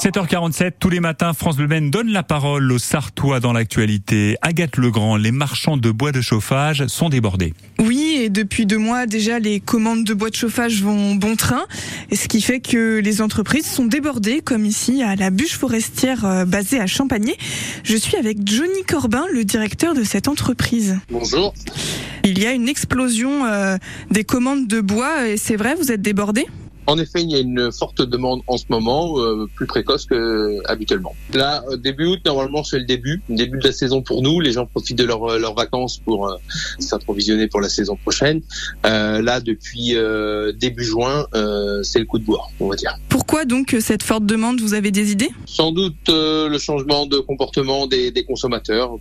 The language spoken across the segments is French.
7h47, tous les matins, France Bleu Maine donne la parole aux Sartois dans l'actualité. Agathe Legrand, les marchands de bois de chauffage sont débordés. Oui, et depuis deux mois déjà, les commandes de bois de chauffage vont bon train, ce qui fait que les entreprises sont débordées, comme ici à la bûche forestière euh, basée à Champagné. Je suis avec Johnny Corbin, le directeur de cette entreprise. Bonjour. Il y a une explosion euh, des commandes de bois, et c'est vrai, vous êtes débordés? En effet, il y a une forte demande en ce moment, euh, plus précoce que habituellement. Là, euh, début août, normalement, c'est le début, le début de la saison pour nous. Les gens profitent de euh, leurs vacances pour s'approvisionner pour la saison prochaine. là, depuis début juin, c'est le coup de bois, on va dire. Pourquoi donc cette forte demande Vous avez des idées? Sans doute le changement de comportement des, des consommateurs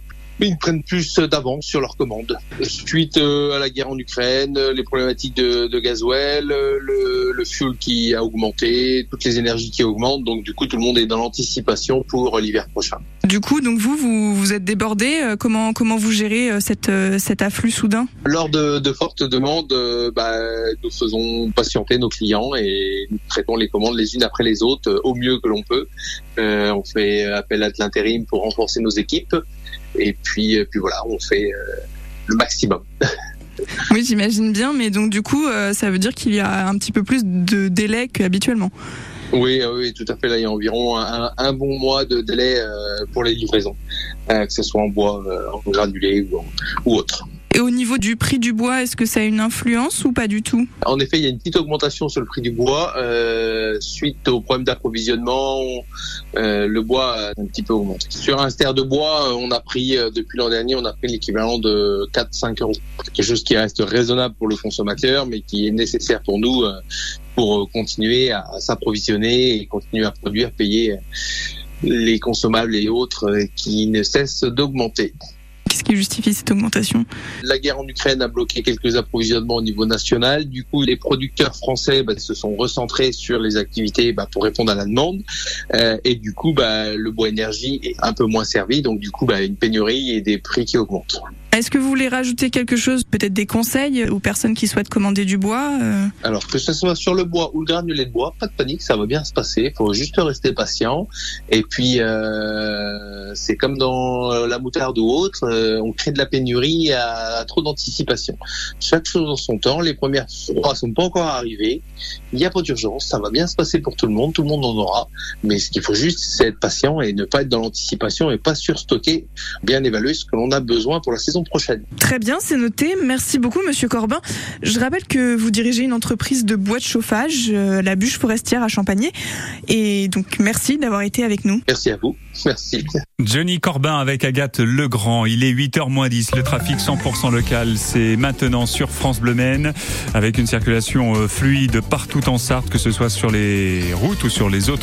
ils prennent plus d'avance sur leurs commandes. Suite euh, à la guerre en Ukraine, euh, les problématiques de, de gasoil, euh, le, le fuel qui a augmenté, toutes les énergies qui augmentent, donc du coup tout le monde est dans l'anticipation pour l'hiver prochain. Du coup, donc vous, vous, vous êtes débordé. Comment comment vous gérez cette, cet afflux soudain? Lors de, de fortes demandes, bah, nous faisons patienter nos clients et nous traitons les commandes les unes après les autres au mieux que l'on peut. Euh, on fait appel à de l'intérim pour renforcer nos équipes. Et puis, euh, puis voilà, on fait euh, le maximum. Oui, j'imagine bien, mais donc du coup, euh, ça veut dire qu'il y a un petit peu plus de délai qu'habituellement. Oui, oui, tout à fait. Là, il y a environ un, bon mois de délai pour les livraisons, que ce soit en bois, en granulé ou, ou autre. Et au niveau du prix du bois, est-ce que ça a une influence ou pas du tout? En effet, il y a une petite augmentation sur le prix du bois euh, suite au problème d'approvisionnement. Euh, le bois a un petit peu augmenté. Sur un ster de bois, on a pris euh, depuis l'an dernier, on a pris l'équivalent de 4-5 euros. Quelque chose qui reste raisonnable pour le consommateur, mais qui est nécessaire pour nous euh, pour continuer à, s'approvisionner et continuer à produire, payer les consommables et autres qui ne cessent d'augmenter. Qu'est-ce qui justifie cette augmentation? La guerre en Ukraine a bloqué quelques approvisionnements au niveau national. Du coup, les producteurs français bah, se sont recentrés sur les activités bah, pour répondre à la demande. Euh, et du coup, bah, le bois énergie est un peu moins servi. Donc, du coup, une pénurie et des prix qui augmentent. Est-ce que vous voulez rajouter quelque chose, peut-être des conseils aux personnes qui souhaitent commander du bois euh Alors que ce soit sur le bois ou le granulé de bois, pas de panique, ça va bien se passer. Il faut juste rester patient. Et puis euh, c'est comme dans la moutarde ou autre, euh, on crée de la pénurie à, trop d'anticipation. Chaque chose en son temps. Les premières froids sont pas encore arrivées. Il n'y a pas d'urgence, ça va bien se passer pour tout le monde. Tout le monde en aura. Mais ce qu'il faut juste, c'est être patient et ne pas être dans l'anticipation et pas surstocker. Bien évaluer ce que l'on a besoin pour la saison. Très bien, c'est noté. Merci beaucoup, Monsieur Corbin. Je rappelle que vous dirigez une entreprise de bois de chauffage, euh, la bûche forestière à Champagné. Et donc, merci d'avoir été avec nous. Merci à vous. Merci. Johnny Corbin avec Agathe Legrand. Il est 8h moins 10. Le trafic 100% local, c'est maintenant sur France Bleu Maine avec une circulation euh, fluide partout en Sarthe, que ce soit sur les routes ou sur les autres.